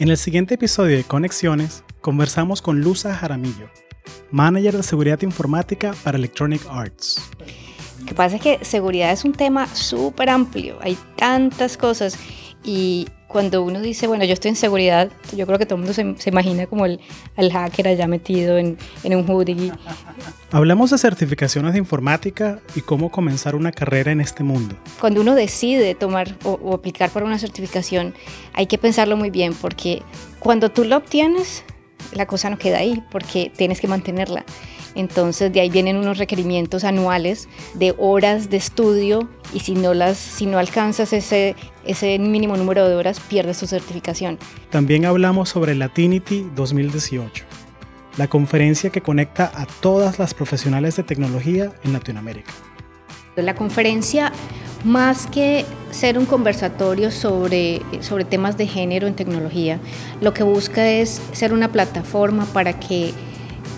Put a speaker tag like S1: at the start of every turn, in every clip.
S1: En el siguiente episodio de Conexiones, conversamos con Luza Jaramillo, manager de seguridad informática para Electronic Arts.
S2: Lo que pasa es que seguridad es un tema súper amplio, hay tantas cosas y cuando uno dice, bueno, yo estoy en seguridad, yo creo que todo el mundo se, imagina como el, el, hacker allá metido en, en un hoodie.
S1: Hablamos de certificaciones de informática y cómo comenzar una carrera en este mundo.
S2: Cuando uno decide tomar o, o aplicar para una certificación, hay que pensarlo muy bien porque cuando tú la obtienes, la cosa no queda ahí porque tienes que mantenerla. Entonces de ahí vienen unos requerimientos anuales de horas de estudio y si no, las, si no alcanzas ese, ese mínimo número de horas, pierdes tu certificación.
S1: También hablamos sobre Latinity 2018, la conferencia que conecta a todas las profesionales de tecnología en Latinoamérica.
S2: La conferencia, más que ser un conversatorio sobre, sobre temas de género en tecnología, lo que busca es ser una plataforma para que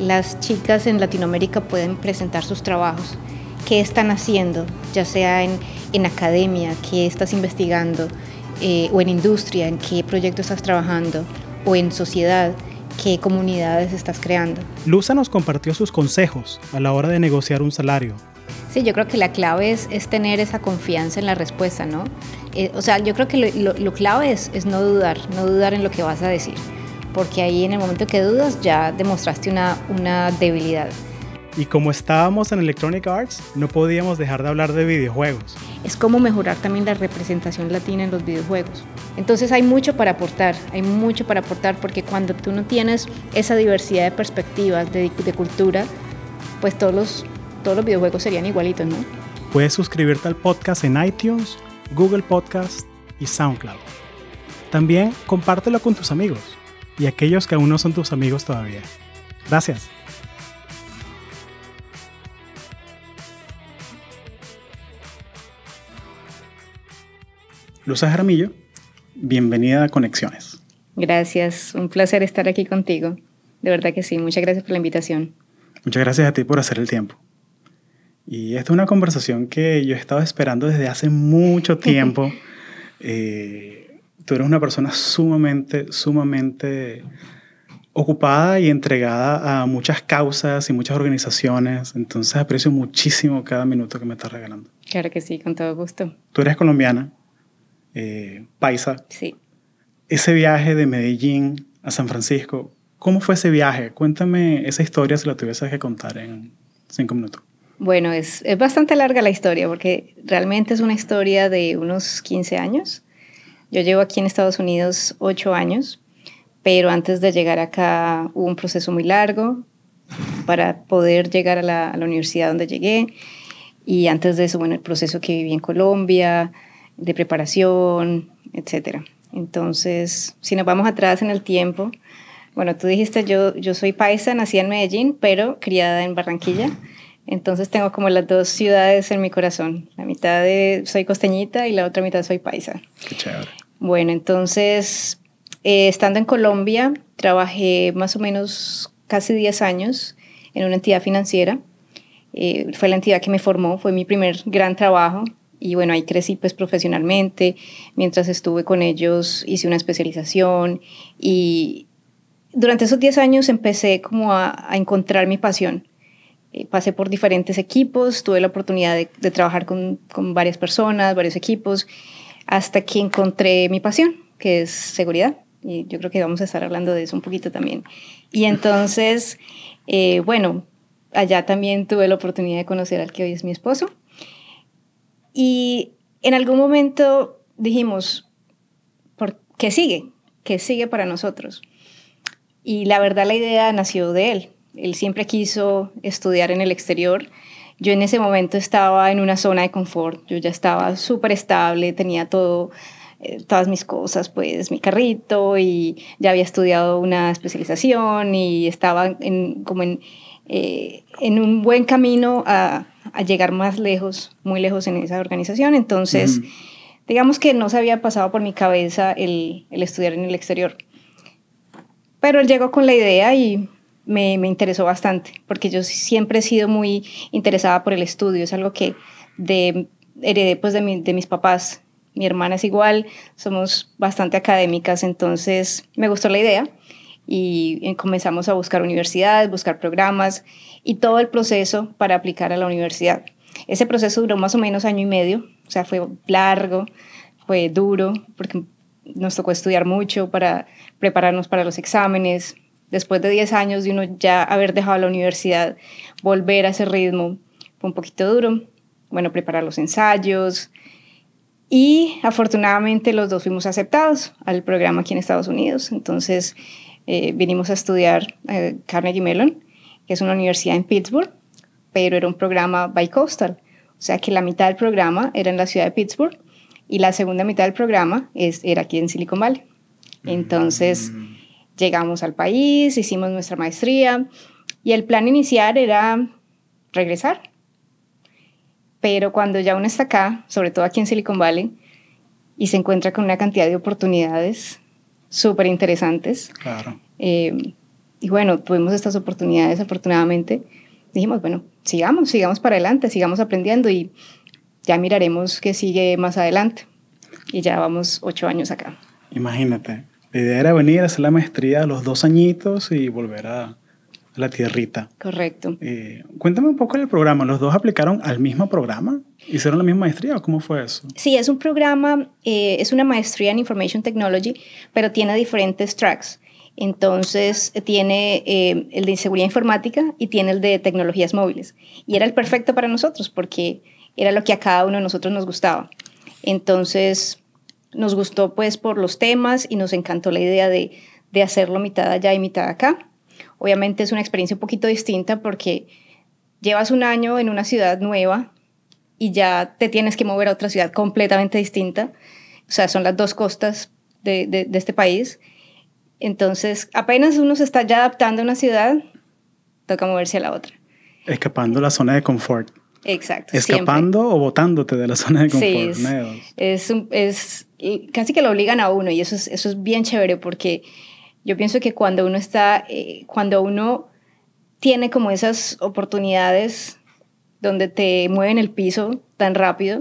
S2: las chicas en Latinoamérica pueden presentar sus trabajos, qué están haciendo, ya sea en, en academia, qué estás investigando, eh, o en industria, en qué proyecto estás trabajando, o en sociedad, qué comunidades estás creando.
S1: Luza nos compartió sus consejos a la hora de negociar un salario.
S2: Sí, yo creo que la clave es, es tener esa confianza en la respuesta, ¿no? Eh, o sea, yo creo que lo, lo, lo clave es, es no dudar, no dudar en lo que vas a decir porque ahí en el momento que dudas ya demostraste una, una debilidad.
S1: Y como estábamos en Electronic Arts, no podíamos dejar de hablar de videojuegos.
S2: Es como mejorar también la representación latina en los videojuegos. Entonces hay mucho para aportar, hay mucho para aportar porque cuando tú no tienes esa diversidad de perspectivas, de, de cultura, pues todos los, todos los videojuegos serían igualitos, ¿no?
S1: Puedes suscribirte al podcast en iTunes, Google Podcast y SoundCloud. También compártelo con tus amigos y aquellos que aún no son tus amigos todavía. Gracias. Luz Jaramillo, bienvenida a Conexiones.
S2: Gracias, un placer estar aquí contigo. De verdad que sí, muchas gracias por la invitación.
S1: Muchas gracias a ti por hacer el tiempo. Y esta es una conversación que yo he estado esperando desde hace mucho tiempo. eh, tú eres una persona sumamente, sumamente ocupada y entregada a muchas causas y muchas organizaciones. Entonces aprecio muchísimo cada minuto que me estás regalando.
S2: Claro que sí, con todo gusto.
S1: Tú eres colombiana, eh, paisa.
S2: Sí.
S1: Ese viaje de Medellín a San Francisco, ¿cómo fue ese viaje? Cuéntame esa historia si la tuvieses que contar en cinco minutos.
S2: Bueno, es, es bastante larga la historia porque realmente es una historia de unos 15 años yo llevo aquí en Estados Unidos ocho años, pero antes de llegar acá hubo un proceso muy largo para poder llegar a la, universidad donde llegué. Y antes de eso, bueno, el proceso que viví en Colombia, de preparación, etc. Entonces, si nos vamos atrás en el tiempo, bueno, tú dijiste, yo, yo soy paisa, nací en Medellín, pero criada en Barranquilla. Entonces tengo como las dos ciudades en mi corazón. La mitad de soy costeñita y la otra mitad soy paisa.
S1: Qué chévere.
S2: Bueno, entonces, eh, estando en Colombia, trabajé más o menos casi 10 años en una entidad financiera. Eh, fue la entidad que me formó, fue mi primer gran trabajo. Y bueno, ahí crecí pues profesionalmente. Mientras estuve con ellos hice una especialización y durante esos 10 años empecé como a, a encontrar mi pasión. Eh, pasé por diferentes equipos, tuve la oportunidad de, trabajar con, con varias personas, varios equipos hasta que encontré mi pasión, que es seguridad. Y yo creo que vamos a estar hablando de eso un poquito también. Y entonces, eh, bueno, allá también tuve la oportunidad de conocer al que hoy es mi esposo. Y en algún momento dijimos, ¿por qué sigue? ¿Qué sigue para nosotros? Y la verdad la idea nació de él. Él siempre quiso estudiar en el exterior yo en ese momento estaba en una zona de confort, yo ya estaba súper estable, tenía todo, eh, todas mis cosas, pues mi carrito y ya había estudiado una especialización y estaba en, como en, eh, en un buen camino a, a, llegar más lejos, muy lejos en esa organización. Entonces, mm. digamos que no se había pasado por mi cabeza el, el estudiar en el exterior. Pero él llegó con la idea y me, me, interesó bastante, porque yo siempre he sido muy interesada por el estudio, es algo que de, heredé pues de, mi, de mis papás, mi hermana es igual, somos bastante académicas, entonces me gustó la idea y comenzamos a buscar universidades, buscar programas y todo el proceso para aplicar a la universidad. Ese proceso duró más o menos año y medio, o sea, fue largo, fue duro, porque nos tocó estudiar mucho para prepararnos para los exámenes. Después de 10 años de uno ya haber dejado la universidad, volver a ese ritmo fue un poquito duro. Bueno, preparar los ensayos. Y afortunadamente los dos fuimos aceptados al programa aquí en Estados Unidos. Entonces eh, vinimos a estudiar eh, Carnegie Mellon, que es una universidad en Pittsburgh, pero era un programa bicoastal. O sea que la mitad del programa era en la ciudad de Pittsburgh y la segunda mitad del programa es, era aquí en Silicon Valley. Entonces mm. Llegamos al país, hicimos nuestra maestría y el plan inicial era regresar. Pero cuando ya uno está acá, sobre todo aquí en Silicon Valley, y se encuentra con una cantidad de oportunidades súper interesantes.
S1: Claro.
S2: Eh, y bueno, tuvimos estas oportunidades afortunadamente. Dijimos, bueno, sigamos, sigamos para adelante, sigamos aprendiendo y ya miraremos qué sigue más adelante. Y ya vamos ocho años acá.
S1: Imagínate, la idea era venir a hacer la maestría a los dos añitos y volver a, la tierrita.
S2: Correcto.
S1: Eh, cuéntame un poco del programa. ¿Los dos aplicaron al mismo programa? ¿Hicieron la misma maestría o cómo fue eso?
S2: Sí, es un programa, eh, es una maestría en Information Technology, pero tiene diferentes tracks. Entonces tiene eh, el de seguridad informática y tiene el de tecnologías móviles. Y era el perfecto para nosotros porque era lo que a cada uno de nosotros nos gustaba. Entonces, nos gustó pues por los temas y nos encantó la idea de, de hacerlo mitad allá y mitad acá. Obviamente es una experiencia un poquito distinta porque llevas un año en una ciudad nueva y ya te tienes que mover a otra ciudad completamente distinta. O sea, son las dos costas de, de, este país. Entonces, apenas uno se está ya adaptando a una ciudad, toca moverse a la otra.
S1: Escapando la zona de confort.
S2: Exacto.
S1: Escapando o botándote de la zona de confort.
S2: Sí, es, es, casi que lo obligan a uno y eso es, eso es bien chévere porque yo pienso que cuando uno está, eh, cuando uno tiene como esas oportunidades donde te mueven el piso tan rápido,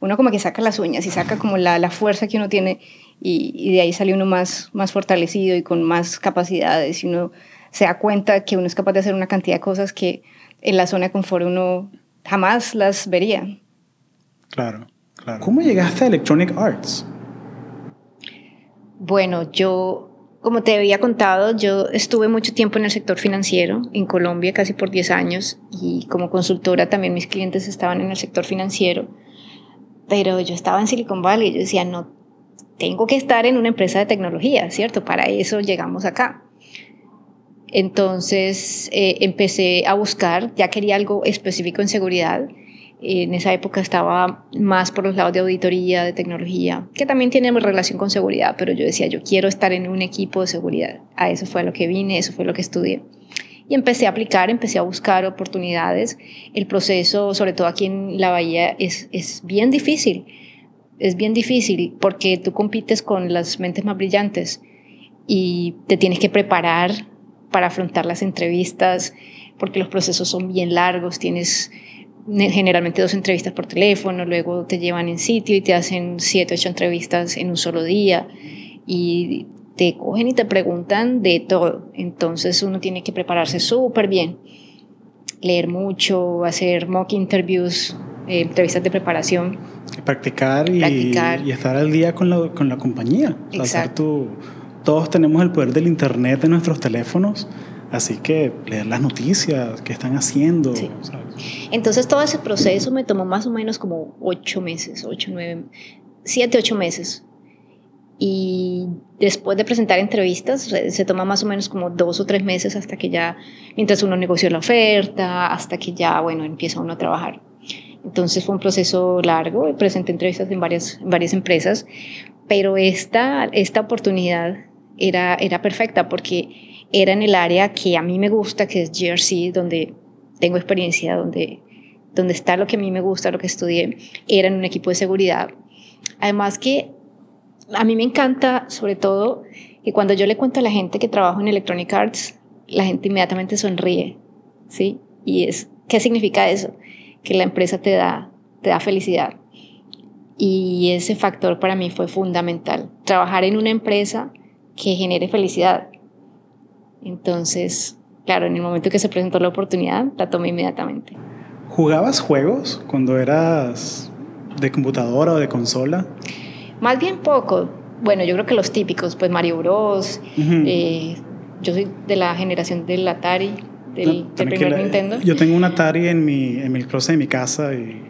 S2: uno como que saca las uñas y saca como la, la fuerza que uno tiene y, y, de ahí sale uno más, más fortalecido y con más capacidades y uno se da cuenta que uno es capaz de hacer una cantidad de cosas que en la zona de confort uno jamás las vería.
S1: Claro, claro. ¿Cómo llegaste a Electronic Arts?
S2: Bueno, yo, como te había contado, yo estuve mucho tiempo en el sector financiero en Colombia, casi por 10 años, y como consultora también mis clientes estaban en el sector financiero, pero yo estaba en Silicon Valley y yo decía, no, tengo que estar en una empresa de tecnología, ¿cierto? Para eso llegamos acá. Entonces eh, empecé a buscar, ya quería algo específico en seguridad. En esa época estaba más por los lados de auditoría, de tecnología, que también tiene relación con seguridad, pero yo decía, yo quiero estar en un equipo de seguridad. A eso fue lo que vine, eso fue lo que estudié. Y empecé a aplicar, empecé a buscar oportunidades. El proceso, sobre todo aquí en la Bahía, es, es bien difícil. Es bien difícil porque tú compites con las mentes más brillantes y te tienes que preparar para afrontar las entrevistas, porque los procesos son bien largos, tienes generalmente dos entrevistas por teléfono, luego te llevan en sitio y te hacen siete, ocho entrevistas en un solo día y te cogen y te preguntan de todo. Entonces uno tiene que prepararse súper bien, leer mucho, hacer mock interviews, eh, entrevistas de preparación.
S1: Practicar y, y, estar al día con la, con la compañía.
S2: Exacto
S1: todos tenemos el poder del Internet en nuestros teléfonos, así que leer las noticias, qué están haciendo.
S2: Entonces todo ese proceso me tomó más o menos como ocho meses, ocho, nueve, siete, ocho meses. Y después de presentar entrevistas, se toma más o menos como dos o tres meses hasta que ya, mientras uno negoció la oferta, hasta que ya, bueno, empieza uno a trabajar. Entonces fue un proceso largo, presenté entrevistas en varias, en varias empresas, pero esta, esta oportunidad era, era perfecta porque era en el área que a mí me gusta, que es GRC, donde tengo experiencia, donde, donde está lo que a mí me gusta, lo que estudié, era en un equipo de seguridad. Además que a mí me encanta, sobre todo, que cuando yo le cuento a la gente que trabajo en Electronic Arts, la gente inmediatamente sonríe, ¿sí? Y es, ¿qué significa eso? Que la empresa te da, te da felicidad. Y ese factor para mí fue fundamental. Trabajar en una empresa que genere felicidad. Entonces, claro, en el momento que se presentó la oportunidad, la tomé inmediatamente.
S1: ¿Jugabas juegos cuando eras de computadora o de consola?
S2: Más bien poco. Bueno, yo creo que los típicos, pues Mario Bros. Eh, yo soy de la generación del Atari, del, primer Nintendo.
S1: Yo tengo un Atari en mi, en mi closet de mi casa y,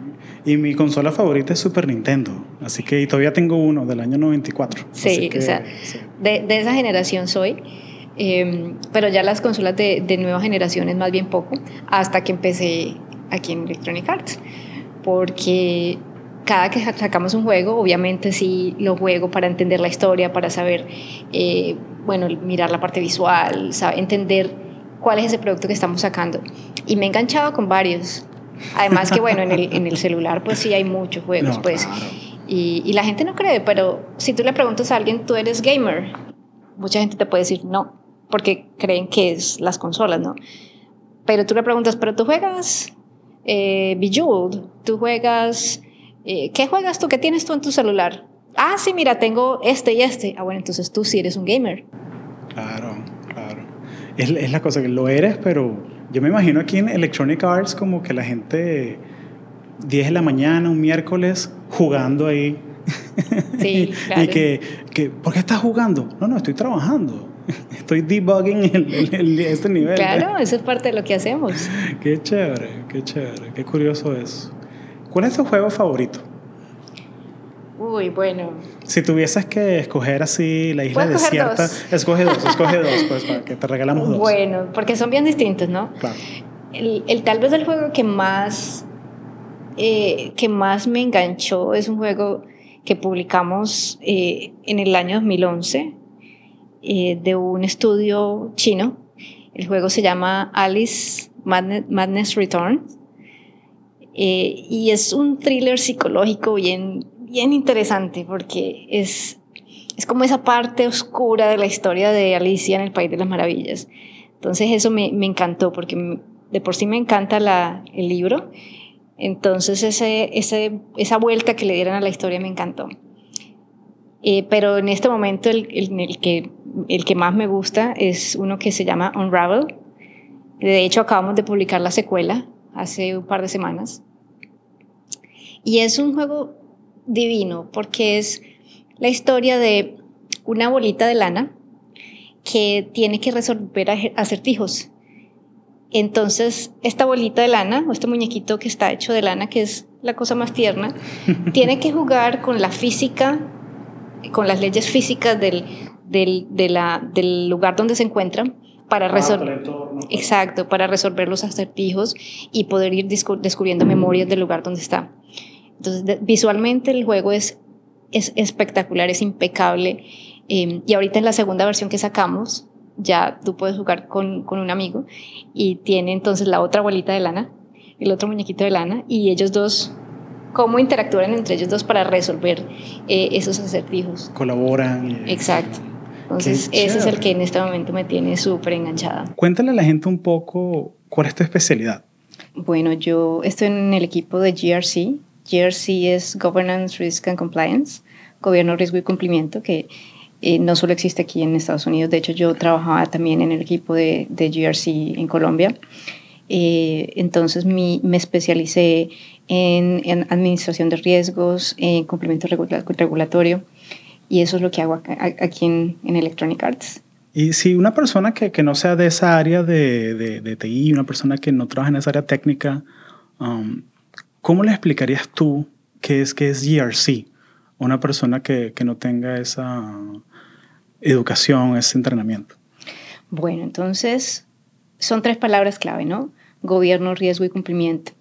S1: y, mi consola favorita es Super Nintendo. Así que y todavía tengo uno del año 94.
S2: Sí, o sea, De, de, esa generación soy. Em, pero ya las consolas de, de nueva generación es más bien poco, hasta que empecé aquí en Electronic Arts. Porque cada que sacamos un juego, obviamente sí lo juego para entender la historia, para saber, eh, bueno, mirar la parte visual, saber, entender cuál es ese producto que estamos sacando. Y me he enganchado con varios. Además que, bueno, en el, en el celular pues sí hay muchos juegos, pues. Y, la gente no cree, pero si tú le preguntas a alguien, ¿tú eres gamer? Mucha gente te puede decir no, porque creen que es las consolas, ¿no? Pero tú le preguntas, ¿pero tú juegas eh, Bejeweled? ¿Tú juegas eh, ¿qué juegas tú? ¿Qué tienes tú en tu celular? Ah, sí, mira, tengo este y este. Ah, bueno, entonces tú sí eres un gamer.
S1: Claro, claro. Es la cosa que lo eres, pero yo me imagino aquí en Electronic Arts como que la gente 10 de la mañana, un miércoles, jugando ahí.
S2: Sí, claro.
S1: y que, que, ¿por qué estás jugando? No, no, estoy trabajando. Estoy debugging el, el, este nivel.
S2: Claro, eso es parte de lo que hacemos.
S1: Qué chévere, qué chévere, qué curioso es. ¿Cuál es tu juego favorito?
S2: Uy, bueno.
S1: Si tuvieses que escoger así la isla desierta, dos? escoge dos, escoge dos, pues para que te regalamos dos.
S2: Bueno, porque son bien distintos, ¿no?
S1: Claro.
S2: El, el tal vez el juego que más, eh, que más me enganchó es un juego que publicamos eh, en el año 2011 eh, de un estudio chino. El juego se llama Alice Madness, Madness Returns eh, y es un thriller psicológico bien, bien interesante porque es, es como esa parte oscura de la historia de Alicia en el País de las Maravillas. Entonces eso me, me encantó porque de por sí me encanta la, el libro. Entonces ese, ese, esa vuelta que le dieron a la historia me encantó. Eh, pero en este momento el, el, el, que, el que más me gusta es uno que se llama Unravel. De hecho acabamos de publicar la secuela hace un par de semanas. Y es un juego divino porque es la historia de una bolita de lana que tiene que resolver acertijos. Entonces, esta bolita de lana, o este muñequito que está hecho de lana, que es la cosa más tierna, tiene que jugar con la física, con las leyes físicas del, del, de la, del lugar donde se encuentra para resolver exacto para resolver los acertijos y poder ir descubriendo memorias del lugar donde está entonces, visualmente el juego es, es espectacular, es impecable. Eh, y ahorita en la segunda versión que sacamos, ya tú puedes jugar con, con, un amigo y tiene entonces la otra bolita de lana, el otro muñequito de lana, y ellos dos, cómo interactúan entre ellos dos para resolver eh, esos acertijos.
S1: Colaboran.
S2: Exacto. Entonces, ese es el que en este momento me tiene súper enganchada.
S1: Cuéntale a la gente un poco cuál es tu especialidad.
S2: Bueno, yo estoy en el equipo de GRC, GRC es Governance, Risk and Compliance, Gobierno, Riesgo y Cumplimiento, que eh, no solo existe aquí en Estados Unidos, de hecho yo trabajaba también en el equipo de, de GRC en Colombia. Eh, entonces mi, me especialicé en, en, administración de riesgos, en cumplimiento regulatorio, y eso es lo que hago aquí en, en Electronic Arts.
S1: Y si una persona que, que, no sea de esa área de, de, de, TI, una persona que no trabaja en esa área técnica, um, ¿Cómo le explicarías tú qué es, qué es GRC una persona que, que no tenga esa educación, ese entrenamiento?
S2: Bueno, entonces son tres palabras clave, ¿no? Gobierno, riesgo y cumplimiento.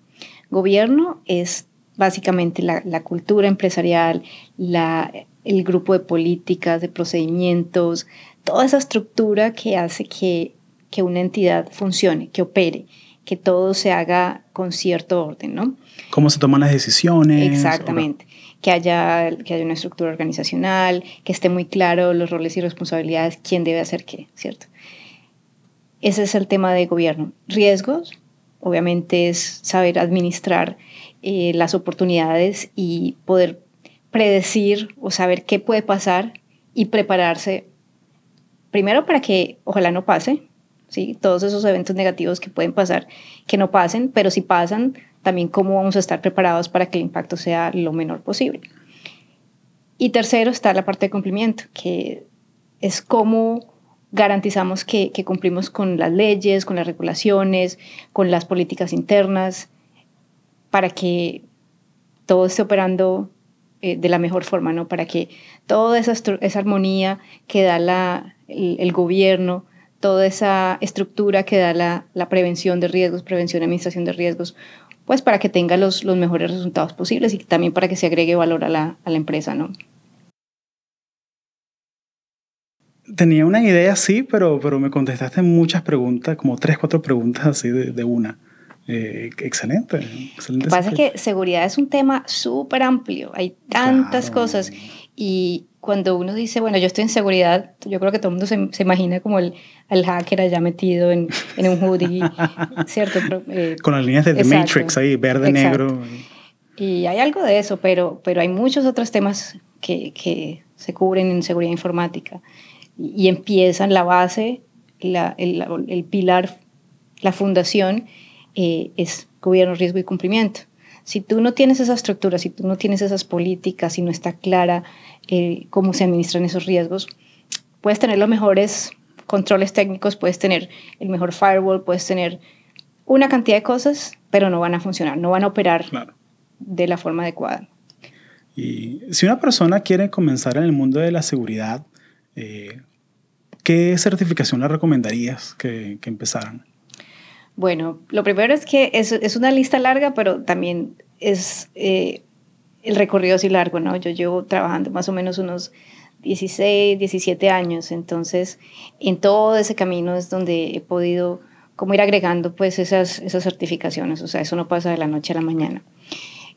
S2: Gobierno es básicamente la, la cultura empresarial, la, el grupo de políticas, de procedimientos, toda esa estructura que hace que, que una entidad funcione, que opere, que todo se haga con cierto orden, ¿no?
S1: cómo se toman las decisiones.
S2: Exactamente. Que haya, que haya una estructura organizacional, que esté muy claro los roles y responsabilidades, quién debe hacer qué, ¿cierto? Ese es el tema de gobierno. Riesgos, obviamente, es saber administrar eh, las oportunidades y poder predecir o saber qué puede pasar y prepararse primero para que ojalá no pase, ¿sí? todos esos eventos negativos que pueden pasar, que no pasen, pero si pasan, también cómo vamos a estar preparados para que el impacto sea lo menor posible. Y tercero está la parte de cumplimiento, que es cómo garantizamos que, cumplimos con las leyes, con las regulaciones, con las políticas internas, para que todo esté operando eh, de la mejor forma, ¿no? Para que toda esa, armonía que da la, el, gobierno, toda esa estructura que da la, la, prevención de riesgos, prevención y administración de riesgos, pues para que tenga los, los mejores resultados posibles y también para que se agregue valor a la, a la empresa, ¿no?
S1: Tenía una idea, sí, pero, pero me contestaste muchas preguntas, como tres, cuatro preguntas así de, de una. Eh, excelente. excelente
S2: Lo que pasa es que seguridad es un tema súper amplio, hay tantas cosas y cuando uno dice, bueno, yo estoy en seguridad, yo creo que todo el mundo se, se imagina como el, el, hacker allá metido en, en un hoodie, ¿cierto?
S1: Eh, Con las líneas de The Matrix ahí, verde, negro.
S2: Y hay algo de eso, pero, pero hay muchos otros temas que, que se cubren en seguridad informática y, empiezan la base, la, el, el, pilar, la fundación eh, es gobierno, riesgo y cumplimiento. Si tú no tienes esa estructura, si tú no tienes esas políticas, si no está clara eh, cómo se administran esos riesgos, puedes tener los mejores controles técnicos, puedes tener el mejor firewall, puedes tener una cantidad de cosas, pero no van a funcionar, no van a operar de la forma adecuada.
S1: Y si una persona quiere comenzar en el mundo de la seguridad, eh, ¿qué certificación le recomendarías que, que, empezaran?
S2: Bueno, lo primero es que es, es una lista larga, pero también es eh, el recorrido así largo, ¿no? Yo llevo trabajando más o menos unos 16, 17 años, entonces en todo ese camino es donde he podido como ir agregando pues esas, esas certificaciones, o sea, eso no pasa de la noche a la mañana.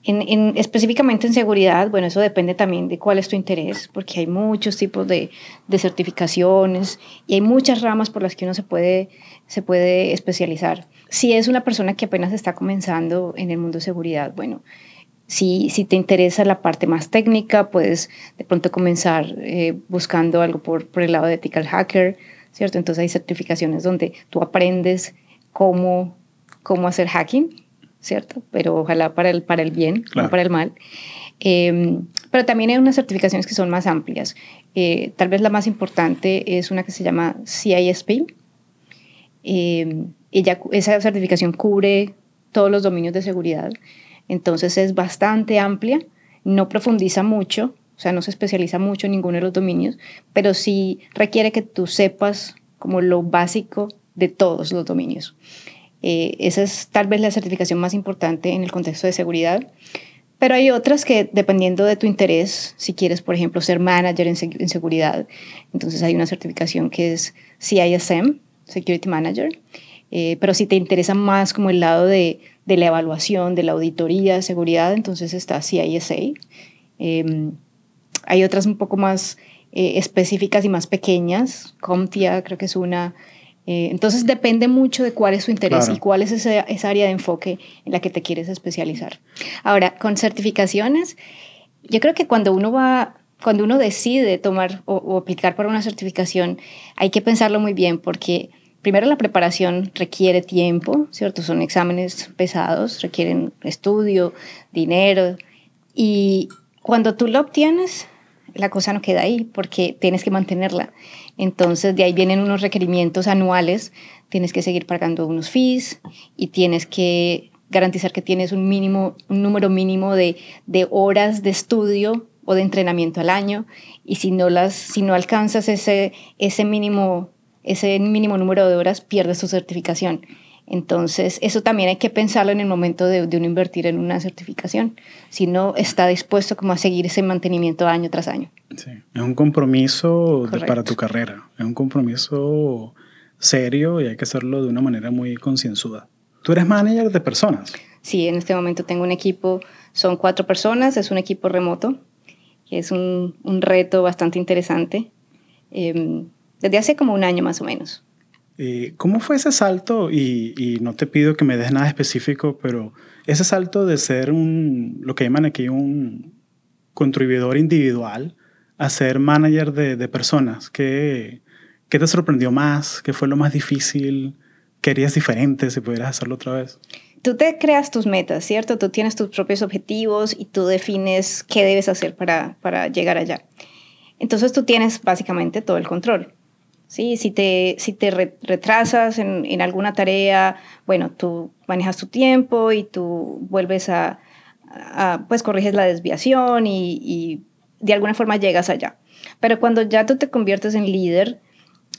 S2: En, específicamente en seguridad, bueno, eso depende también de cuál es tu interés, porque hay muchos tipos de, de, certificaciones y hay muchas ramas por las que uno se puede, se puede especializar. Si es una persona que apenas está comenzando en el mundo de seguridad, bueno, si, si te interesa la parte más técnica, puedes de pronto comenzar eh, buscando algo por, por el lado de ethical hacker, ¿cierto? Entonces hay certificaciones donde tú aprendes cómo, cómo hacer hacking ¿cierto? Pero ojalá para el, para el bien, no para el mal. Em, pero también hay unas certificaciones que son más amplias. Eh, tal vez la más importante es una que se llama CISP. Em, ella, esa certificación cubre todos los dominios de seguridad, entonces es bastante amplia, no profundiza mucho, o sea, no se especializa mucho en ninguno de los dominios, pero sí requiere que tú sepas como lo básico de todos los dominios. Eh, esa es tal vez la certificación más importante en el contexto de seguridad. Pero hay otras que, dependiendo de tu interés, si quieres, por ejemplo, ser manager en, seguridad, entonces hay una certificación que es CISM, Security Manager. Eh, pero si te interesa más como el lado de, de, la evaluación, de la auditoría de seguridad, entonces está CISA. Em, hay otras un poco más eh, específicas y más pequeñas. CompTIA creo que es una eh, entonces depende mucho de cuál es tu interés y cuál es esa, esa, área de enfoque en la que te quieres especializar. Ahora, con certificaciones, yo creo que cuando uno va, cuando uno decide tomar o, aplicar para una certificación, hay que pensarlo muy bien porque primero la preparación requiere tiempo, ¿cierto? Son exámenes pesados, requieren estudio, dinero y cuando tú lo obtienes, la cosa no queda ahí porque tienes que mantenerla. Entonces, de ahí vienen unos requerimientos anuales, tienes que seguir pagando unos fees y tienes que garantizar que tienes un, mínimo, un número mínimo de, horas de estudio o de entrenamiento al año y si no, las, si no alcanzas ese, ese, mínimo, ese mínimo número de horas, pierdes tu certificación. Entonces, eso también hay que pensarlo en el momento de, de uno invertir en una certificación, si no está dispuesto como a seguir ese mantenimiento año tras año.
S1: Sí, es un compromiso para tu carrera, es un compromiso serio y hay que hacerlo de una manera muy concienzuda. ¿Tú eres manager de personas?
S2: Sí, en este momento tengo un equipo, son cuatro personas, es un equipo remoto, que es un, un reto bastante interesante, eh, desde hace como un año más o menos.
S1: Eh, ¿Cómo fue ese salto? Y, no te pido que me des nada específico, pero ese salto de ser un, lo que llaman aquí un contribuidor individual a ser manager de, de personas? ¿Qué, ¿Qué te sorprendió más? ¿Qué fue lo más difícil? ¿Qué harías diferente si pudieras hacerlo otra vez?
S2: Tú te creas tus metas, ¿cierto? Tú tienes tus propios objetivos y tú defines qué debes hacer para, para llegar allá. Entonces tú tienes básicamente todo el control. ¿Sí? Si te, si te retrasas en, en, alguna tarea, bueno, tú manejas tu tiempo y tú vuelves a, a pues corriges la desviación y, y, de alguna forma llegas allá. Pero cuando ya tú te conviertes en líder,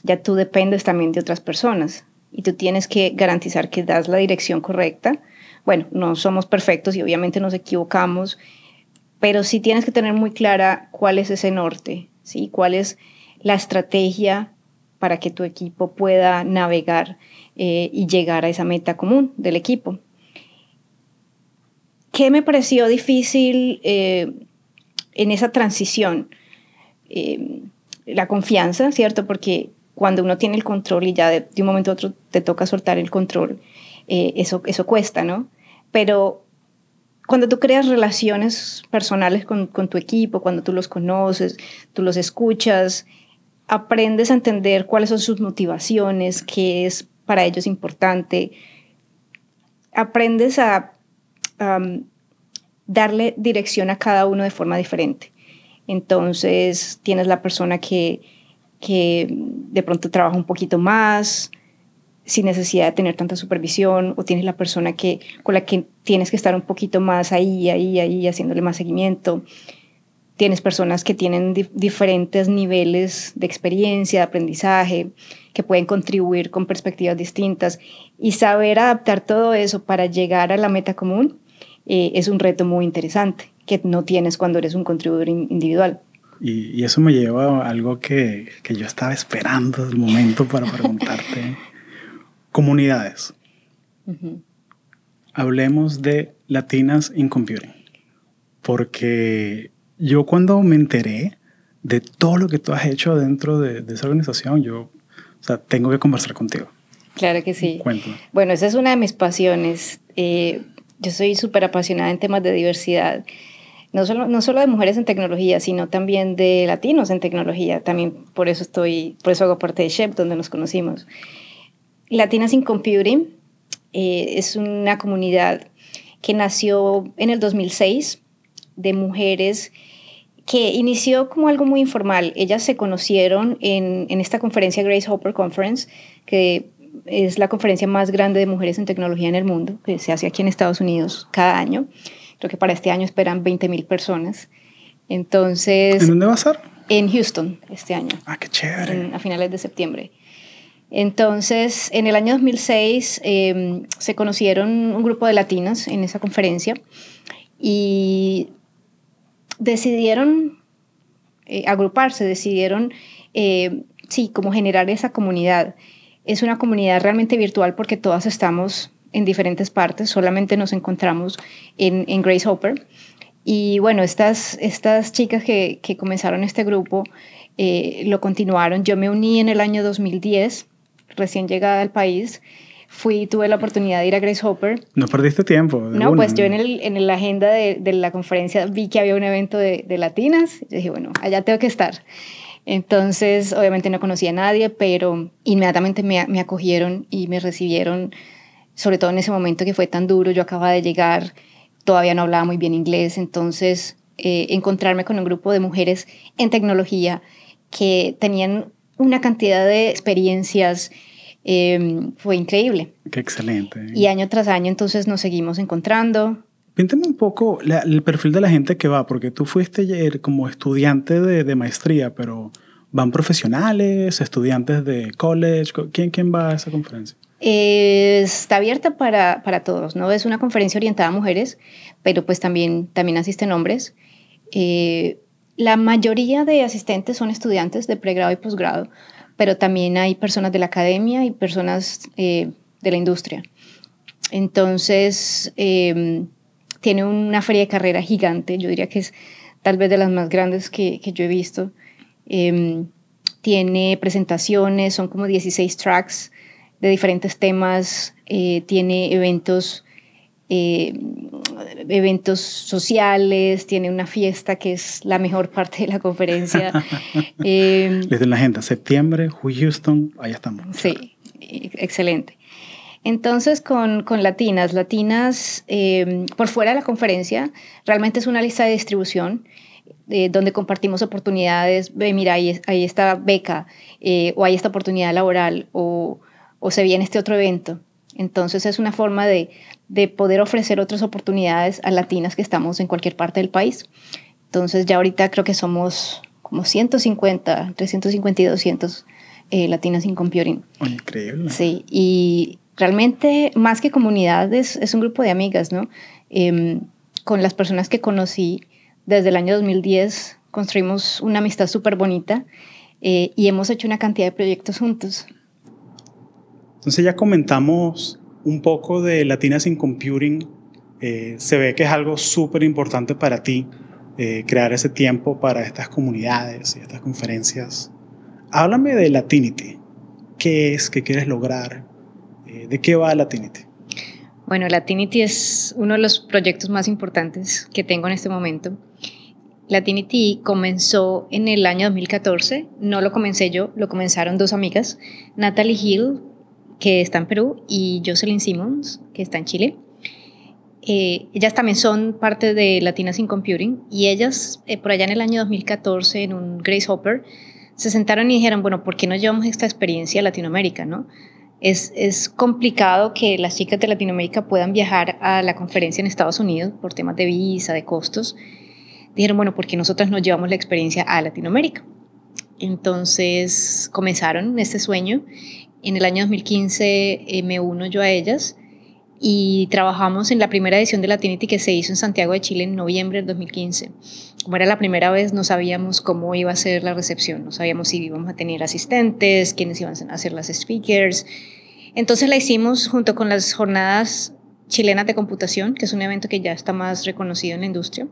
S2: ya tú dependes también de otras personas y tú tienes que garantizar que das la dirección correcta. Bueno, no somos perfectos y obviamente nos equivocamos, pero sí tienes que tener muy clara cuál es ese norte, ¿sí? cuál es la estrategia para que tu equipo pueda navegar eh, y llegar a esa meta común del equipo. ¿Qué me pareció difícil eh, en esa transición? Eh, la confianza, ¿cierto? Porque cuando uno tiene el control y ya de, un momento a otro te toca soltar el control, eso, eso cuesta, ¿no? Pero cuando tú creas relaciones personales con, con, tu equipo, cuando tú los conoces, tú los escuchas, aprendes a entender cuáles son sus motivaciones, qué es para ellos importante, aprendes a darle dirección a cada uno de forma diferente. Entonces tienes la persona que que de pronto trabaja un poquito más, sin necesidad de tener tanta supervisión, o tienes la persona que, con la que tienes que estar un poquito más ahí, ahí, ahí, haciéndole más seguimiento. Tienes personas que tienen diferentes niveles de experiencia, de aprendizaje, que pueden contribuir con perspectivas distintas. Y saber adaptar todo eso para llegar a la meta común eh, es un reto muy interesante que no tienes cuando eres un contribuidor individual.
S1: Y, eso me lleva a algo que, que yo estaba esperando el momento para preguntarte. Comunidades. Hablemos de Latinas in Computing. Porque yo cuando me enteré de todo lo que tú has hecho dentro de, esa organización, yo o sea, tengo que conversar contigo.
S2: Claro que sí.
S1: Cuéntame.
S2: Bueno, esa es una de mis pasiones. Eh, yo soy súper apasionada en temas de diversidad no solo, no solo de mujeres en tecnología, sino también de latinos en tecnología. También por eso estoy, por eso hago parte de SHEP, donde nos conocimos. Latinas in Computing eh, es una comunidad que nació en el 2006 de mujeres que inició como algo muy informal. Ellas se conocieron en, en esta conferencia Grace Hopper Conference, que es la conferencia más grande de mujeres en tecnología en el mundo, que se hace aquí en Estados Unidos cada año. Creo que para este año esperan 20.000 personas. Entonces...
S1: ¿En dónde va a ser?
S2: En Houston este año.
S1: Ah, qué chévere.
S2: a finales de septiembre. Entonces, en el año 2006 em, se conocieron un grupo de latinas en esa conferencia y decidieron eh, agruparse, decidieron, eh, sí, como generar esa comunidad. Es una comunidad realmente virtual porque todas estamos en diferentes partes, solamente nos encontramos en, Grace Hopper. Y bueno, estas, estas chicas que, que comenzaron este grupo eh, lo continuaron. Yo me uní en el año 2010, recién llegada al país. Fui, tuve la oportunidad de ir a Grace Hopper.
S1: ¿No perdiste tiempo?
S2: No, pues yo en, el, en la agenda de, de, la conferencia vi que había un evento de, de latinas. Yo dije, bueno, allá tengo que estar. Entonces, obviamente no conocía a nadie, pero inmediatamente me, me acogieron y me recibieron sobre todo en ese momento que fue tan duro, yo acababa de llegar, todavía no hablaba muy bien inglés, entonces eh, encontrarme con un grupo de mujeres en tecnología que tenían una cantidad de experiencias em, fue increíble.
S1: Qué excelente.
S2: Y año tras año entonces nos seguimos encontrando.
S1: Píntame un poco el perfil de la gente que va, porque tú fuiste ayer como estudiante de, de maestría, pero ¿van profesionales, estudiantes de college? ¿Quién, quién va a esa conferencia?
S2: está abierta para, para, todos, ¿no? Es una conferencia orientada a mujeres, pero pues también, también asisten hombres. Eh, la mayoría de asistentes son estudiantes de pregrado y posgrado, pero también hay personas de la academia y personas eh, de la industria. Entonces, em, tiene una feria de carrera gigante, yo diría que es tal vez de las más grandes que, que yo he visto. Em, tiene presentaciones, son como 16 tracks de diferentes temas, eh, tiene eventos eh, eventos sociales, tiene una fiesta que es la mejor parte de la conferencia.
S1: eh, Les la agenda, septiembre, Houston, ahí estamos.
S2: Sí, excelente. Entonces, con, con Latinas, Latinas, em, por fuera de la conferencia, realmente es una lista de distribución eh, donde compartimos oportunidades, ve, mira, ahí, ahí está beca, eh, o hay esta oportunidad laboral, o, o se viene este otro evento. Entonces es una forma de, de, poder ofrecer otras oportunidades a latinas que estamos en cualquier parte del país. Entonces ya ahorita creo que somos como 150, entre 150 y 200 eh, latinas en computing.
S1: increíble.
S2: Sí, y realmente más que comunidad es, es un grupo de amigas, ¿no? Em, con las personas que conocí desde el año 2010 construimos una amistad súper bonita eh, y hemos hecho una cantidad de proyectos juntos.
S1: Entonces ya comentamos un poco de Latinas in Computing. Eh, se ve que es algo súper importante para ti eh, crear ese tiempo para estas comunidades y estas conferencias. Háblame de Latinity. ¿Qué es? ¿Qué quieres lograr? Eh, ¿De qué va Latinity?
S2: Bueno, Latinity es uno de los proyectos más importantes que tengo en este momento. Latinity comenzó en el año 2014, no lo comencé yo, lo comenzaron dos amigas, Natalie Hill, que está en Perú, y Jocelyn Simmons, que está en Chile. Eh, ellas también son parte de Latinas in Computing y ellas eh, por allá en el año 2014 en un Grace Hopper se sentaron y dijeron, bueno, ¿por qué no llevamos esta experiencia a Latinoamérica? ¿no? Es, es complicado que las chicas de Latinoamérica puedan viajar a la conferencia en Estados Unidos por temas de visa, de costos. Dijeron, bueno, ¿por qué nosotras no llevamos la experiencia a Latinoamérica? Entonces comenzaron este sueño en el año 2015 eh, me uno yo a ellas y trabajamos en la primera edición de Latinity que se hizo en Santiago de Chile en noviembre del 2015. Como era la primera vez, no sabíamos cómo iba a ser la recepción, no sabíamos si íbamos a tener asistentes, quiénes iban a ser las speakers. Entonces la hicimos junto con las jornadas chilenas de computación, que es un evento que ya está más reconocido en la industria.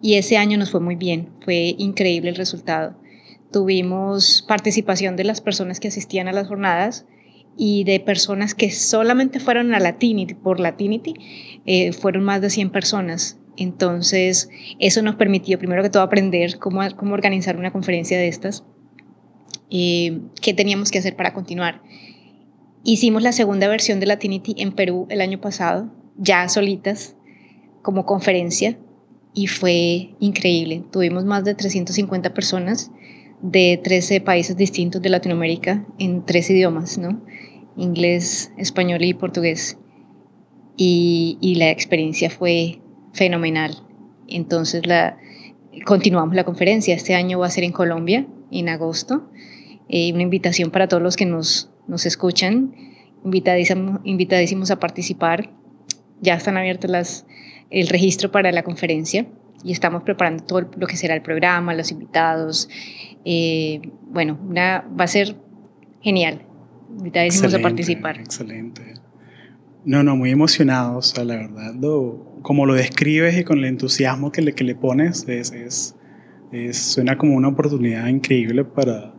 S2: Y ese año nos fue muy bien, fue increíble el resultado. Tuvimos participación de las personas que asistían a las jornadas y de personas que solamente fueron a Latinity, por Latinity, eh, fueron más de 100 personas. Entonces, eso nos permitió, primero que todo, aprender cómo, cómo organizar una conferencia de estas, eh, qué teníamos que hacer para continuar. Hicimos la segunda versión de Latinity en Perú el año pasado, ya solitas, como conferencia, y fue increíble. Tuvimos más de 350 personas de 13 países distintos de Latinoamérica en tres idiomas, ¿no? Inglés, español y portugués. Y, y la experiencia fue fenomenal. Entonces la, continuamos la conferencia. Este año va a ser en Colombia, en agosto. Eh, una invitación para todos los que nos, nos escuchan. Invitadísimos, invitadísimos a participar. Ya están abiertos las, el registro para la conferencia y estamos preparando todo lo que será el programa, los invitados. Eh, bueno, una, va a ser genial. Invitadísimos a participar.
S1: Excelente. No, no, muy emocionados, o sea, la verdad, como lo describes y con el entusiasmo que le, que le pones, es, es, es, suena como una oportunidad increíble para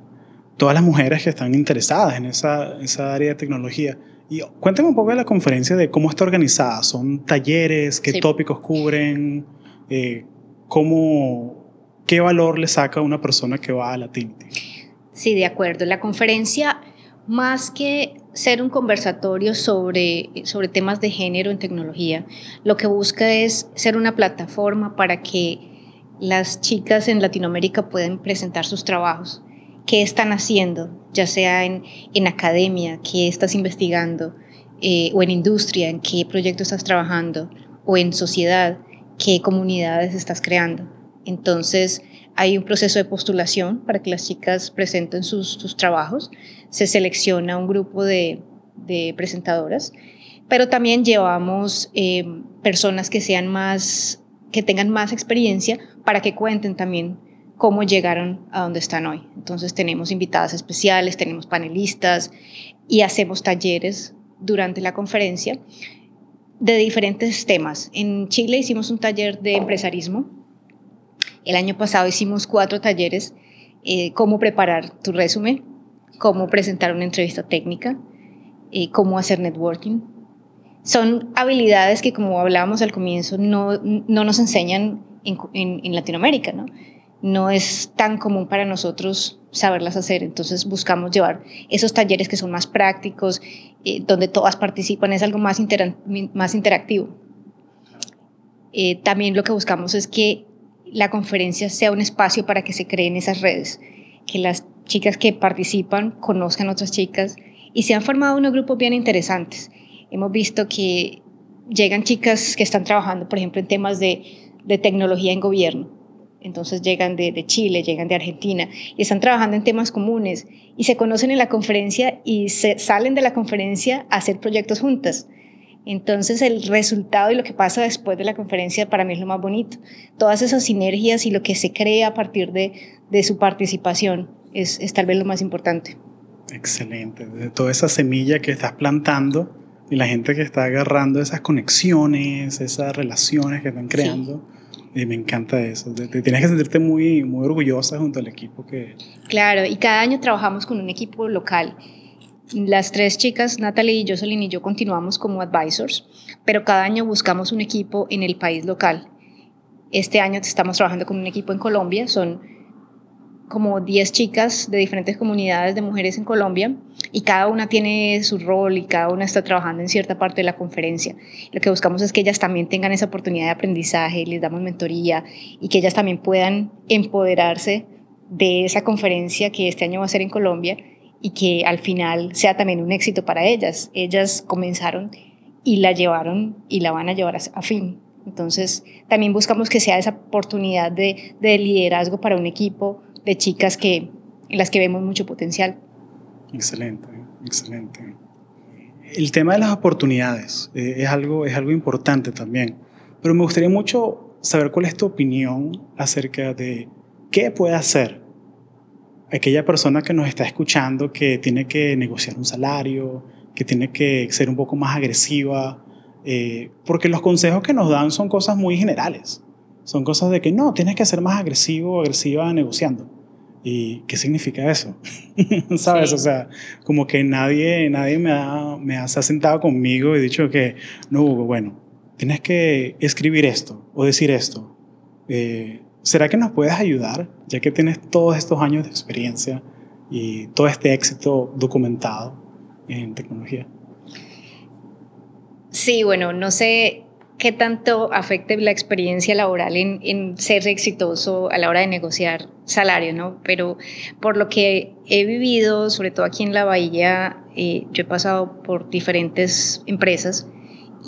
S1: todas las mujeres que están interesadas en esa, esa área de tecnología. Y cuéntame un poco de la conferencia, de cómo está organizada. ¿Son talleres? ¿Qué tópicos cubren? Eh, ¿cómo, ¿qué valor le saca a una persona que va a la TINTI?
S2: Sí, de acuerdo. La conferencia, más que ser un conversatorio sobre, sobre temas de género en tecnología, lo que busca es ser una plataforma para que las chicas en Latinoamérica puedan presentar sus trabajos. ¿Qué están haciendo? Ya sea en, en academia, qué estás investigando, eh, o en industria, en qué proyecto estás trabajando, o en sociedad qué comunidades estás creando. Entonces, hay un proceso de postulación para que las chicas presenten sus, trabajos. Se selecciona un grupo de, presentadoras, pero también llevamos eh, personas que sean más, que tengan más experiencia para que cuenten también cómo llegaron a donde están hoy. Entonces tenemos invitadas especiales, tenemos panelistas y hacemos talleres durante la conferencia de diferentes temas. En Chile hicimos un taller de empresarismo. El año pasado hicimos cuatro talleres, eh, cómo preparar tu resumen, cómo presentar una entrevista técnica, eh, cómo hacer networking. son habilidades que, como hablábamos al comienzo, no, no nos enseñan en, en, Latinoamérica, ¿no? No es tan común para nosotros saberlas hacer, entonces buscamos llevar esos talleres que son más prácticos, eh, donde todas participan, es algo más, más interactivo. Eh, también lo que buscamos es que la conferencia sea un espacio para que se creen esas redes, que las chicas que participan conozcan otras chicas y se han formado unos grupos bien interesantes. Hemos visto que llegan chicas que están trabajando, por ejemplo, en temas de, de tecnología en gobierno. Entonces llegan de, de, Chile, llegan de Argentina y están trabajando en temas comunes y se conocen en la conferencia y se salen de la conferencia a hacer proyectos juntas. Entonces el resultado y lo que pasa después de la conferencia para mí es lo más bonito. Todas esas sinergias y lo que se crea a partir de, de su participación es, es tal vez lo más importante.
S1: Excelente. De toda esa semilla que estás plantando y la gente que está agarrando esas conexiones, esas relaciones que están creando. Y me encanta eso. Te, tienes que sentirte muy, muy orgullosa junto al equipo que...
S2: Claro, y cada año trabajamos con un equipo local. Las tres chicas, Natalie, Jocelyn y yo, continuamos como advisors, pero cada año buscamos un equipo en el país local. Este año estamos trabajando con un equipo en Colombia, son como 10 chicas de diferentes comunidades de mujeres en Colombia y cada una tiene su rol y cada una está trabajando en cierta parte de la conferencia. Lo que buscamos es que ellas también tengan esa oportunidad de aprendizaje, les damos mentoría y que ellas también puedan empoderarse de esa conferencia que este año va a ser en Colombia y que al final sea también un éxito para ellas. Ellas comenzaron y la llevaron y la van a llevar a, fin. Entonces, también buscamos que sea esa oportunidad de, de liderazgo para un equipo de chicas que, en las que vemos mucho potencial.
S1: Excelente, excelente. El tema de las oportunidades eh, es, algo, es algo importante también, pero me gustaría mucho saber cuál es tu opinión acerca de qué puede hacer aquella persona que nos está escuchando que tiene que negociar un salario, que tiene que ser un poco más agresiva, eh, porque los consejos que nos dan son cosas muy generales. Son cosas de que no, tienes que ser más agresivo o agresiva negociando. ¿Y qué significa eso? ¿Sabes? O sea, como que nadie, nadie me, ha, me ha, se ha sentado conmigo y dicho que, no, bueno, tienes que escribir esto o decir esto. Eh, ¿Será que nos puedes ayudar, ya que tienes todos estos años de experiencia y todo este éxito documentado en tecnología?
S2: Sí, bueno, no sé qué tanto afecte la experiencia laboral en, en, ser exitoso a la hora de negociar salario, ¿no? Pero por lo que he vivido, sobre todo aquí en la Bahía, eh, yo he pasado por diferentes empresas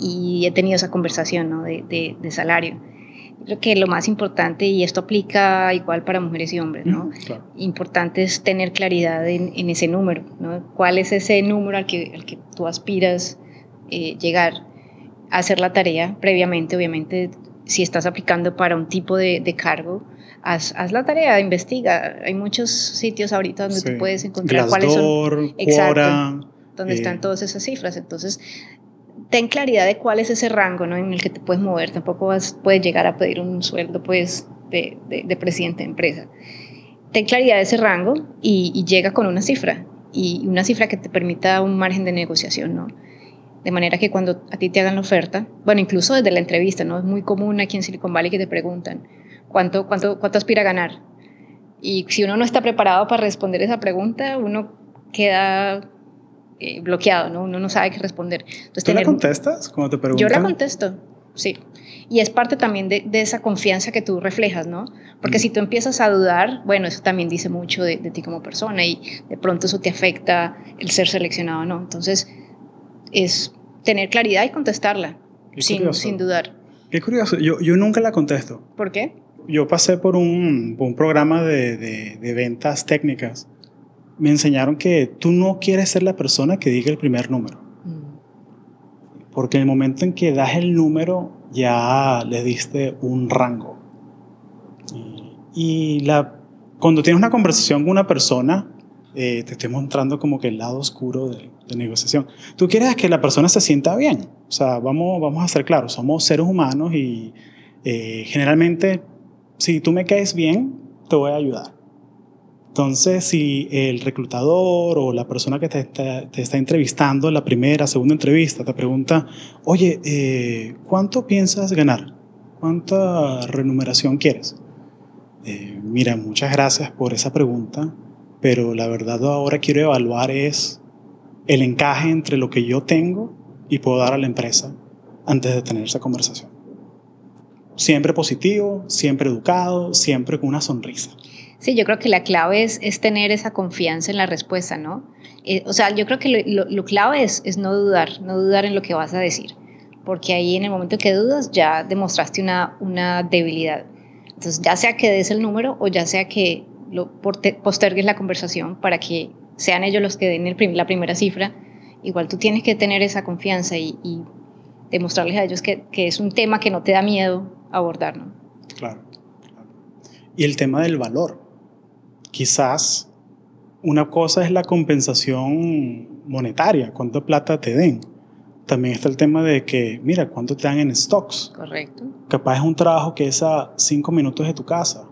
S2: y he tenido esa conversación, ¿no? De, de, de, salario. Creo que lo más importante, y esto aplica igual para mujeres y hombres, ¿no? Claro. Importante es tener claridad en, en, ese número, ¿no? ¿Cuál es ese número al que, al que tú aspiras eh, llegar? Hacer la tarea previamente, obviamente, si estás aplicando para un tipo de, de cargo, haz, haz, la tarea, investiga. Hay muchos sitios ahorita donde sí. tú puedes encontrar cuáles son... Exacto, donde eh. están todas esas cifras. Entonces, ten claridad de cuál es ese rango ¿no? en el que te puedes mover. Tampoco vas, puedes llegar a pedir un sueldo pues, de, de, de presidente de empresa. Ten claridad de ese rango y, y, llega con una cifra. Y una cifra que te permita un margen de negociación, ¿no? De manera que cuando a ti te hagan la oferta, bueno, incluso desde la entrevista, ¿no? Es muy común aquí en Silicon Valley que te preguntan, ¿cuánto, cuánto, cuánto aspira a ganar? Y si uno no está preparado para responder esa pregunta, uno queda eh, bloqueado, ¿no? Uno no sabe qué responder.
S1: Entonces, ¿Tú tener... la contestas cuando te preguntan?
S2: Yo la contesto, sí. Y es parte también de, de esa confianza que tú reflejas, ¿no? Porque mm. si tú empiezas a dudar, bueno, eso también dice mucho de, de ti como persona y de pronto eso te afecta el ser seleccionado, ¿no? Entonces, es tener claridad y contestarla, sin, sin, dudar.
S1: Qué curioso, yo, yo nunca la contesto.
S2: ¿Por qué?
S1: Yo pasé por un, por un programa de, de, de, ventas técnicas. Me enseñaron que tú no quieres ser la persona que diga el primer número. Mm. Porque en el momento en que das el número, ya le diste un rango. Y, y la, cuando tienes una conversación con una persona, eh, te estoy mostrando como que el lado oscuro de, de, negociación. Tú quieres que la persona se sienta bien. O sea, vamos, vamos a ser claros, somos seres humanos y eh, generalmente si tú me caes bien, te voy a ayudar. Entonces, si el reclutador o la persona que te está, entrevistando en la primera, segunda entrevista te pregunta, oye, eh, ¿cuánto piensas ganar? ¿Cuánta remuneración quieres? Eh, mira, muchas gracias por esa pregunta, pero la verdad ahora quiero evaluar es el encaje entre lo que yo tengo y puedo dar a la empresa antes de tener esa conversación. Siempre positivo, siempre educado, siempre con una sonrisa.
S2: Sí, yo creo que la clave es, es tener esa confianza en la respuesta, ¿no? Eh, o sea, yo creo que lo, lo, clave es, es, no dudar, no dudar en lo que vas a decir, porque ahí en el momento que dudas ya demostraste una, una debilidad. Entonces, ya sea que des el número o ya sea que lo postergues la conversación para que sean ellos los que den el la primera cifra, igual tú tienes que tener esa confianza y, y demostrarles a ellos que, que, es un tema que no te da miedo abordar, ¿no?
S1: Claro, claro. Y el tema del valor quizás una cosa es la compensación monetaria, cuánta plata te den. También está el tema de que, mira, cuánto te dan en stocks.
S2: Correcto.
S1: Capaz es un trabajo que es a cinco minutos de tu casa.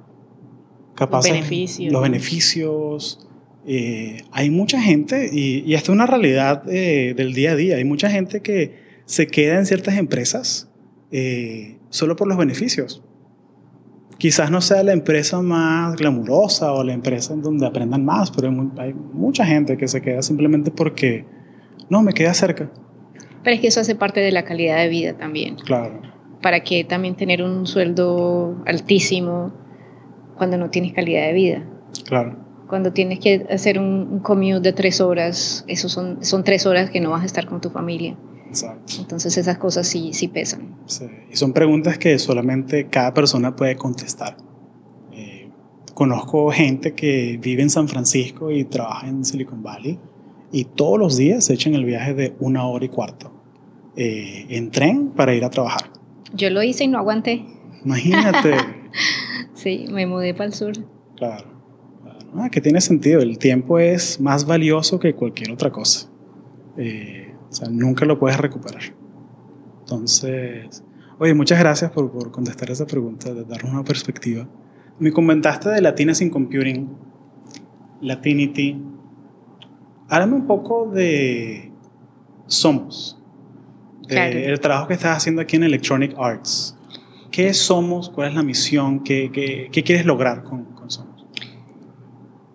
S1: Capaz
S2: los beneficios.
S1: Los beneficios. Eh, hay mucha gente, y, y esta es una realidad eh, del día a día, hay mucha gente que se queda en ciertas empresas eh, solo por los beneficios quizás no sea la empresa más glamurosa o la empresa en donde aprendan más, pero hay, mucha gente que se queda simplemente porque, no, me queda cerca.
S2: Pero es que eso hace parte de la calidad de vida también.
S1: Claro.
S2: ¿Para qué también tener un sueldo altísimo cuando no tienes calidad de vida?
S1: Claro.
S2: Cuando tienes que hacer un, un commute de tres horas, eso son, son tres horas que no vas a estar con tu familia.
S1: Exacto.
S2: Entonces esas cosas sí, sí pesan.
S1: Sí. Y son preguntas que solamente cada persona puede contestar. Eh, conozco gente que vive en San Francisco y trabaja en Silicon Valley y todos los días se echan el viaje de una hora y cuarto eh, en tren para ir a trabajar.
S2: Yo lo hice y no aguanté.
S1: Imagínate.
S2: sí, me mudé para el sur.
S1: Claro. Ah, que tiene sentido. El tiempo es más valioso que cualquier otra cosa. Eh, o sea, nunca lo puedes recuperar. Entonces, oye, muchas gracias por, por contestar esa pregunta, de darnos una perspectiva. Me comentaste de Latinas in Computing, Latinity. Háblame un poco de Somos, de el trabajo que estás haciendo aquí en Electronic Arts. ¿Qué somos? ¿Cuál es la misión? ¿Qué, qué, qué quieres lograr con?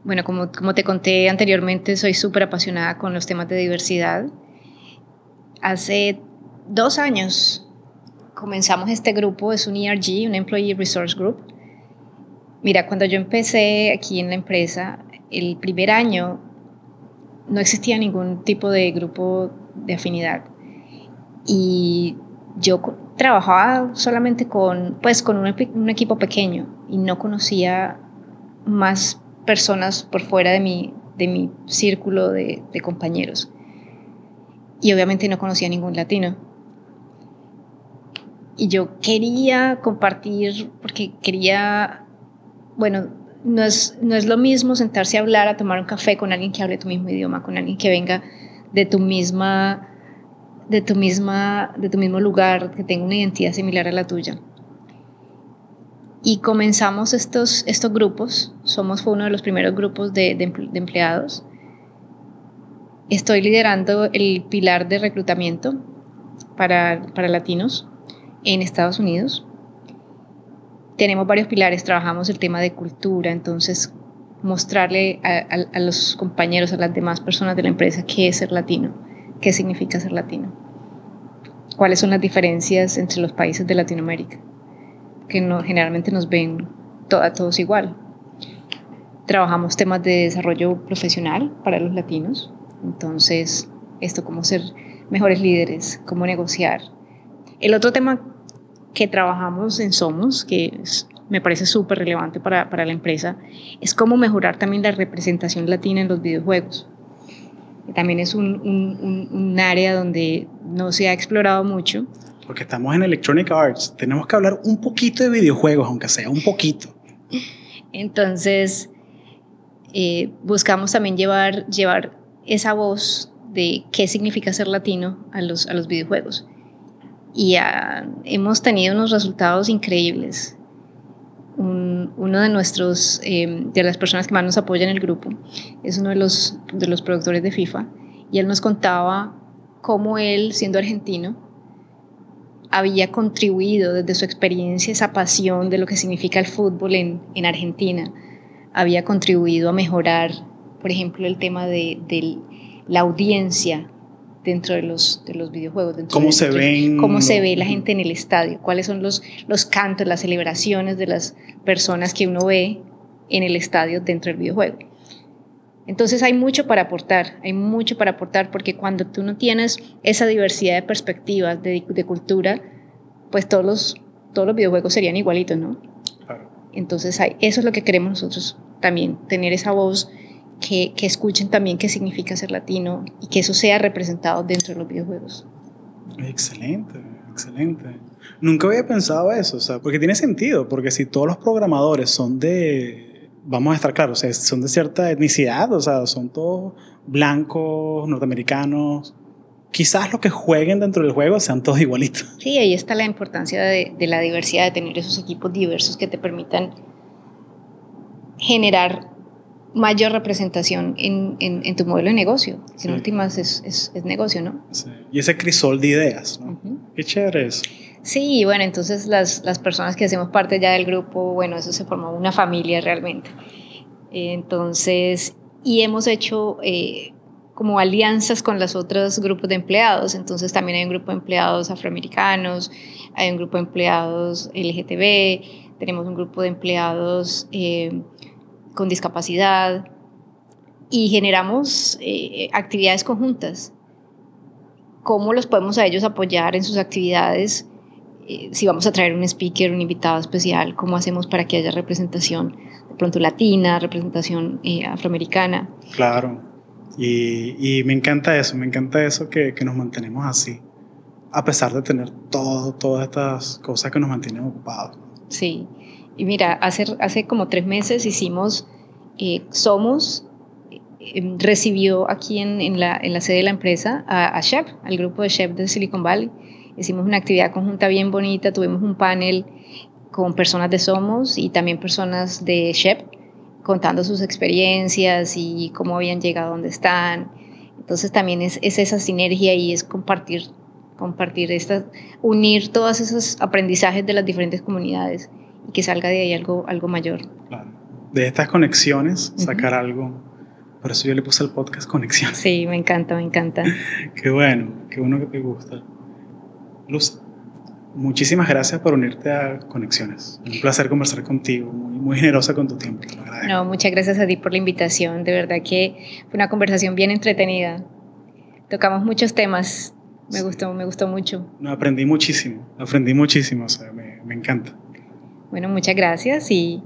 S2: Bueno, como, como te conté anteriormente, soy súper apasionada con los temas de diversidad Hace dos años comenzamos este grupo, es un ERG, un Employee Resource Group. Mira, cuando yo empecé aquí en la empresa, el primer año no existía ningún tipo de grupo de afinidad. Y yo trabajaba solamente con, pues, con un, equipo pequeño y no conocía más personas por fuera de mi, de mi círculo de, compañeros y obviamente no conocía ningún latino. Y yo quería compartir, porque quería, bueno, no es, no es lo mismo sentarse a hablar, a tomar un café con alguien que hable tu mismo idioma, con alguien que venga de tu misma, de tu misma, de tu mismo lugar, que tenga una identidad similar a la tuya. Y comenzamos estos, estos grupos, somos fue uno de los primeros grupos de, empleados, Estoy liderando el pilar de reclutamiento para, para latinos en Estados Unidos. Tenemos varios pilares, trabajamos el tema de cultura, entonces mostrarle a, los compañeros, a las demás personas de la empresa qué es ser latino, qué significa ser latino, cuáles son las diferencias entre los países de Latinoamérica, que no, generalmente nos ven a todos igual. Trabajamos temas de desarrollo profesional para los latinos, entonces, esto, cómo ser mejores líderes, cómo negociar. El otro tema que trabajamos en Somos, que me parece súper relevante para, para, la empresa, es cómo mejorar también la representación latina en los videojuegos. También es un, un, un área donde no se ha explorado mucho.
S1: Porque estamos en Electronic Arts, tenemos que hablar un poquito de videojuegos, aunque sea un poquito.
S2: Entonces, eh, buscamos también llevar, llevar esa voz de qué significa ser latino a los, a los videojuegos. Y hemos tenido unos resultados increíbles. uno de nuestros, em, de las personas que más nos apoyan en el grupo, es uno de los, de los productores de FIFA, y él nos contaba cómo él, siendo argentino, había contribuido desde su experiencia, esa pasión de lo que significa el fútbol en, en Argentina, había contribuido a mejorar, por ejemplo, el tema de, de la audiencia dentro de los, de los videojuegos. Dentro
S1: ¿Cómo
S2: de,
S1: se ven?
S2: Cómo se ve la gente en el estadio, cuáles son los, los cantos, las celebraciones de las personas que uno ve en el estadio dentro del videojuego. Entonces hay mucho para aportar, hay mucho para aportar porque cuando tú no tienes esa diversidad de perspectivas, de, de cultura, pues todos los, todos los videojuegos serían igualitos, ¿no?
S1: Claro.
S2: Entonces hay, eso es lo que queremos nosotros también, tener esa voz que, que, escuchen también qué significa ser latino y que eso sea representado dentro de los videojuegos.
S1: Excelente, excelente. Nunca había pensado eso, o sea, porque tiene sentido, porque si todos los programadores son de, vamos a estar claros, son de cierta etnicidad, o sea, son todos blancos, norteamericanos, quizás los que jueguen dentro del juego sean todos igualitos.
S2: Sí, ahí está la importancia de, de la diversidad, de tener esos equipos diversos que te permitan generar mayor representación en, en, en, tu modelo de negocio. Sí. En últimas es, es, es, negocio, ¿no?
S1: Sí. Y ese crisol de ideas, ¿no? Uh -huh. Qué chévere eso.
S2: Sí, bueno, entonces las, las personas que hacemos parte ya del grupo, bueno, eso se formó una familia realmente. Entonces, y hemos hecho eh, como alianzas con los otros grupos de empleados. Entonces también hay un grupo de empleados afroamericanos, hay un grupo de empleados LGTB, tenemos un grupo de empleados... Eh, con discapacidad y generamos eh, actividades conjuntas. ¿Cómo los podemos a ellos apoyar en sus actividades? Eh, si vamos a traer un speaker, un invitado especial, ¿cómo hacemos para que haya representación de pronto latina, representación eh, afroamericana?
S1: Claro, y, y, me encanta eso, me encanta eso que, que, nos mantenemos así, a pesar de tener todo, todas estas cosas que nos mantienen ocupados.
S2: Sí, y mira, hace, hace como tres meses hicimos eh, Somos, recibió aquí en, en, la, en, la, sede de la empresa a, a Chef, al grupo de Chef de Silicon Valley. Hicimos una actividad conjunta bien bonita, tuvimos un panel con personas de Somos y también personas de Chef contando sus experiencias y cómo habían llegado a donde están. Entonces también es, es esa sinergia y es compartir, compartir esta, unir todos esos aprendizajes de las diferentes comunidades y que salga de ahí algo, algo mayor.
S1: Claro. De estas conexiones, sacar uh -huh. algo. Por eso yo le puse el podcast Conexiones.
S2: Sí, me encanta, me encanta.
S1: qué bueno, qué bueno que te gusta. Luz, muchísimas gracias por unirte a Conexiones. Un placer conversar contigo, muy, muy generosa con tu tiempo. Te lo agradezco.
S2: No, muchas gracias a ti por la invitación. De verdad que fue una conversación bien entretenida. Tocamos muchos temas. Me sí. gustó, me gustó mucho.
S1: No, aprendí muchísimo, aprendí muchísimo, o sea, me, me encanta.
S2: Bueno, muchas gracias y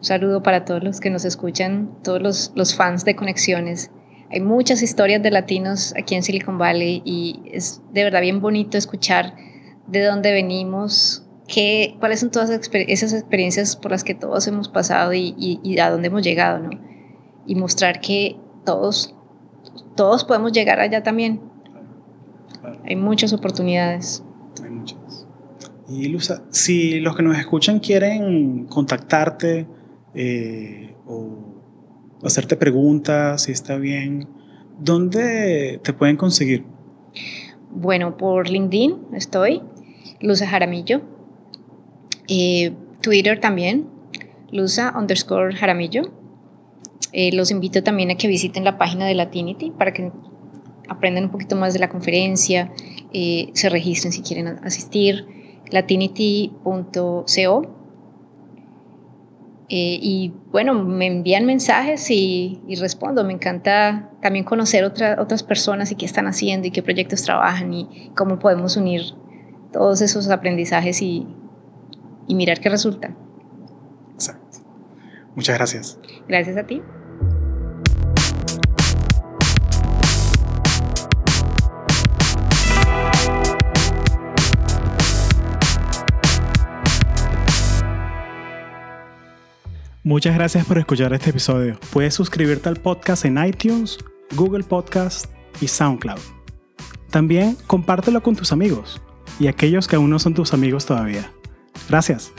S2: un saludo para todos los que nos escuchan, todos los, los, fans de Conexiones. Hay muchas historias de latinos aquí en Silicon Valley y es de verdad bien bonito escuchar de dónde venimos, qué, cuáles son todas esas experiencias por las que todos hemos pasado y, y, y a dónde hemos llegado, ¿no? Y mostrar que todos, todos podemos llegar allá también. Claro. Hay muchas oportunidades.
S1: Hay muchas. Y Luza, si los que nos escuchan quieren contactarte eh, o hacerte preguntas, si está bien, ¿dónde te pueden conseguir?
S2: Bueno, por LinkedIn estoy, Luza Jaramillo. Eh, Twitter también, Luza underscore Jaramillo. Eh, los invito también a que visiten la página de Latinity para que aprendan un poquito más de la conferencia, eh, se registren si quieren asistir latinity.co. Eh, y bueno, me envían mensajes y, y, respondo. Me encanta también conocer otra, otras personas y qué están haciendo y qué proyectos trabajan y cómo podemos unir todos esos aprendizajes y, y mirar qué resulta.
S1: Exacto. Muchas gracias.
S2: Gracias a ti.
S1: Muchas gracias por escuchar este episodio. Puedes suscribirte al podcast en iTunes, Google Podcast y SoundCloud. También compártelo con tus amigos y aquellos que aún no son tus amigos todavía. Gracias.